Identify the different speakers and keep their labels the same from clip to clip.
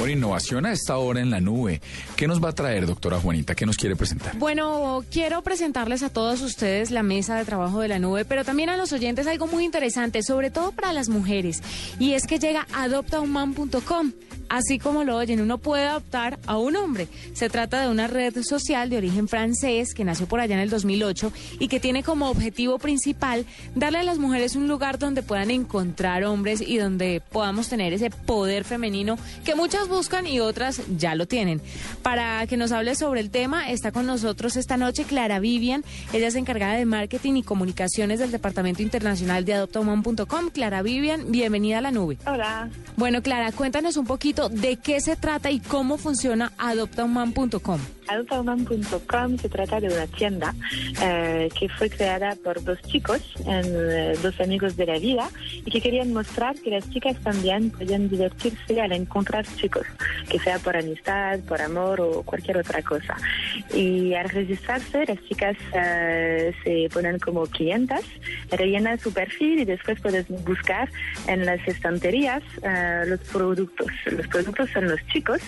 Speaker 1: Bueno, innovación a esta hora en la nube. ¿Qué nos va a traer, doctora Juanita? ¿Qué nos quiere presentar?
Speaker 2: Bueno, quiero presentarles a todos ustedes la mesa de trabajo de la nube, pero también a los oyentes algo muy interesante, sobre todo para las mujeres, y es que llega adoptahuman.com. Así como lo oyen, uno puede adoptar a un hombre. Se trata de una red social de origen francés que nació por allá en el 2008 y que tiene como objetivo principal darle a las mujeres un lugar donde puedan encontrar hombres y donde podamos tener ese poder femenino que muchas buscan y otras ya lo tienen. Para que nos hable sobre el tema, está con nosotros esta noche Clara Vivian. Ella es encargada de marketing y comunicaciones del Departamento Internacional de AdoptaHuman.com. Clara Vivian, bienvenida a la nube.
Speaker 3: Hola.
Speaker 2: Bueno, Clara, cuéntanos un poquito de qué se trata y cómo funciona AdoptaHuman.com.
Speaker 3: AdoptaHuman.com se trata de una tienda eh, que fue creada por dos chicos, eh, dos amigos de la vida, y que querían mostrar que las chicas también podían divertirse al encontrar chicos, que sea por amistad, por amor o cualquier otra cosa. Y al registrarse, las chicas eh, se ponen como clientas, rellenan su perfil y después puedes buscar en las estanterías los productos. Los productos son los chicos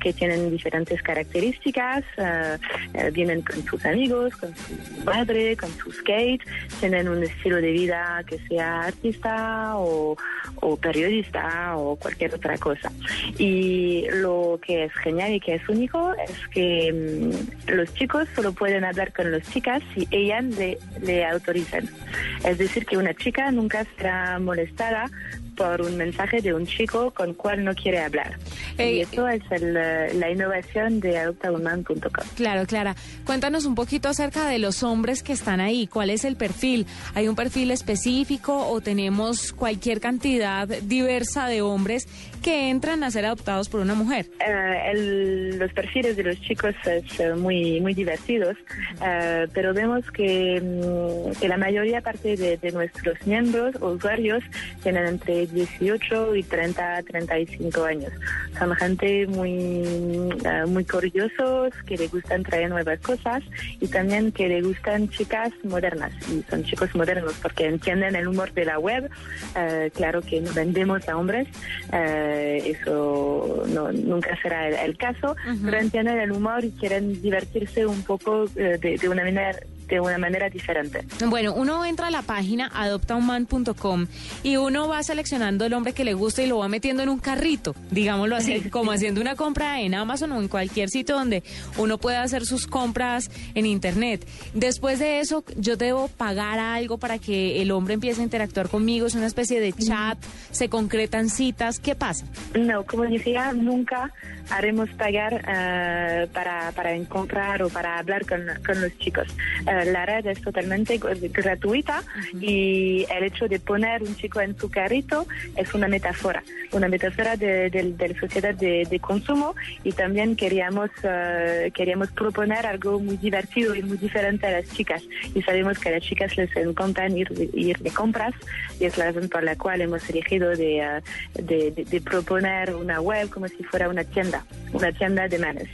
Speaker 3: que tienen diferentes características, eh, eh, vienen con sus amigos, con su madre, con su skate, tienen un estilo de vida que sea artista o, o periodista o cualquier otra cosa. Y lo que es genial y que es único es que mm, los chicos solo pueden hablar con las chicas si ellas le, le autorizan. Es decir, que una chica nunca será molestada por un mensaje de un chico con cual no quiere hablar.
Speaker 2: Eh,
Speaker 3: y eso es el, eh, la innovación de adoptahuman.com.
Speaker 2: Claro, Clara. Cuéntanos un poquito acerca de los hombres que están ahí. ¿Cuál es el perfil? ¿Hay un perfil específico o tenemos cualquier cantidad diversa de hombres que entran a ser adoptados por una mujer?
Speaker 3: Eh, el- los perfiles de los chicos es eh, muy muy divertidos, eh, pero vemos que, mm, que la mayoría parte de, de nuestros miembros o usuarios tienen entre 18 y 30, 35 años. Son gente muy eh, muy curiosos, que le gustan traer nuevas cosas y también que le gustan chicas modernas. Y son chicos modernos porque entienden el humor de la web. Eh, claro que no vendemos a hombres, eh, eso no, nunca será el, el caso, pero entienden el humor y quieren divertirse un poco eh, de, de una manera de una manera diferente.
Speaker 2: Bueno, uno entra a la página adoptahuman.com y uno va seleccionando el hombre que le gusta y lo va metiendo en un carrito, digámoslo así, como haciendo una compra en Amazon o en cualquier sitio donde uno pueda hacer sus compras en internet. Después de eso, yo debo pagar algo para que el hombre empiece a interactuar conmigo, es una especie de chat, se concretan citas, ¿qué pasa?
Speaker 3: No, como decía, nunca haremos pagar eh, para, para encontrar o para hablar con, con los chicos. Eh, la red es totalmente gratuita y el hecho de poner un chico en su carrito es una metáfora, una metáfora de, de- de la sociedad de, de consumo y también queríamos, eh, queríamos proponer algo muy divertido y muy diferente a las chicas. Y sabemos que a las chicas les encantan ir, de- ir de compras y es la razón por la cual hemos elegido de, eh, de, de- de proponer una web como si fuera una tienda, una tienda de manes.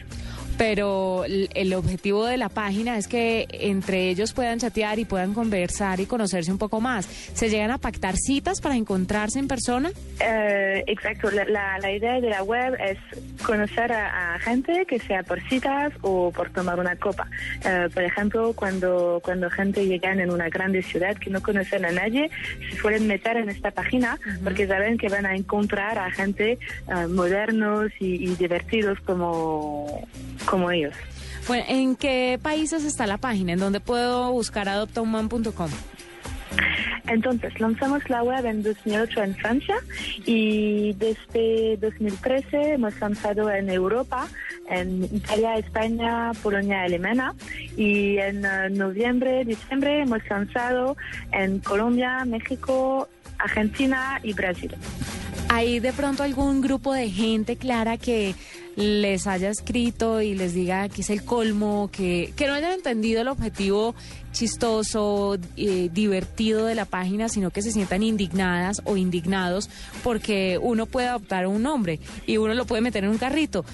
Speaker 2: Pero el objetivo de la página es que entre ellos puedan chatear y puedan conversar y conocerse un poco más. ¿Se llegan a pactar citas para encontrarse en persona?
Speaker 3: Eh, exacto, la, la- la idea de la web es conocer a, a gente que sea por citas o por tomar una copa. Eh, por ejemplo, cuando, cuando gente llega en una grande ciudad que no conocen a nadie, se suelen meter en esta página porque saben que van a encontrar a gente eh, modernos y, y divertidos como, como ellos.
Speaker 2: Bueno, ¿en qué países está la página? ¿En dónde puedo buscar adoptahuman.com?
Speaker 3: Entonces, lanzamos la web en 2008 en Francia y desde 2013 hemos lanzado en Europa, en Italia, España, Polonia, Alemania y en eh, noviembre, diciembre hemos lanzado en Colombia, México, Argentina y Brasil.
Speaker 2: ¿Hay de pronto algún grupo de gente, Clara, que les haya escrito y les diga que es el colmo, que, que no hayan entendido el objetivo chistoso, eh, divertido de la página, sino que se sientan indignadas o indignados porque uno puede adoptar un nombre y uno lo puede meter en un carrito.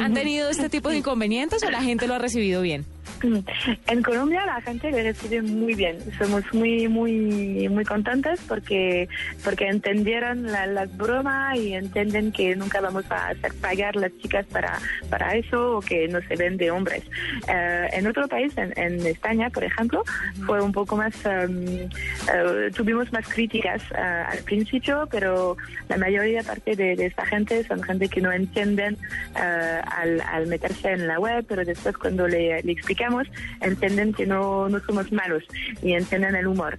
Speaker 2: ¿Han tenido este tipo de inconvenientes o la gente lo ha recibido bien?
Speaker 3: En Colombia la gente lo recibe muy bien. Somos muy, muy, muy contentos porque, porque entendieron la, las bromas y entienden que nunca vamos a hacer pagar las chicas para, para eso o que no se ven de hombres. Eh, en otro país, en, en, España, por ejemplo, fue un poco más, um, uh, tuvimos más críticas uh, al principio, pero la mayoría parte de, de, esta gente son gente que no entienden uh, al, al, meterse en la web, pero después cuando le, le explicamos, entienden que no, no somos malos y entienden el humor.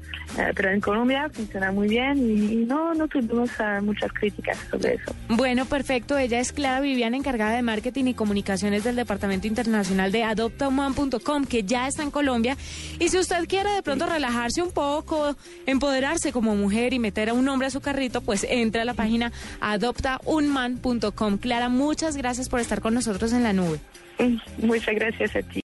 Speaker 3: pero en Colombia funciona muy bien y, y no, no tuvimos muchas críticas sobre eso.
Speaker 2: Bueno, perfecto. Ella es Clara Viviana, encargada de marketing y comunicaciones del Departamento Internacional de adoptahuman.com, que ya está en Colombia. Y si usted quiere de pronto relajarse un poco, empoderarse como mujer y meter a un hombre a su carrito, pues entre a la página adoptaunman.com. Clara, muchas gracias por estar con nosotros en la nube.
Speaker 3: Muchas gracias a ti.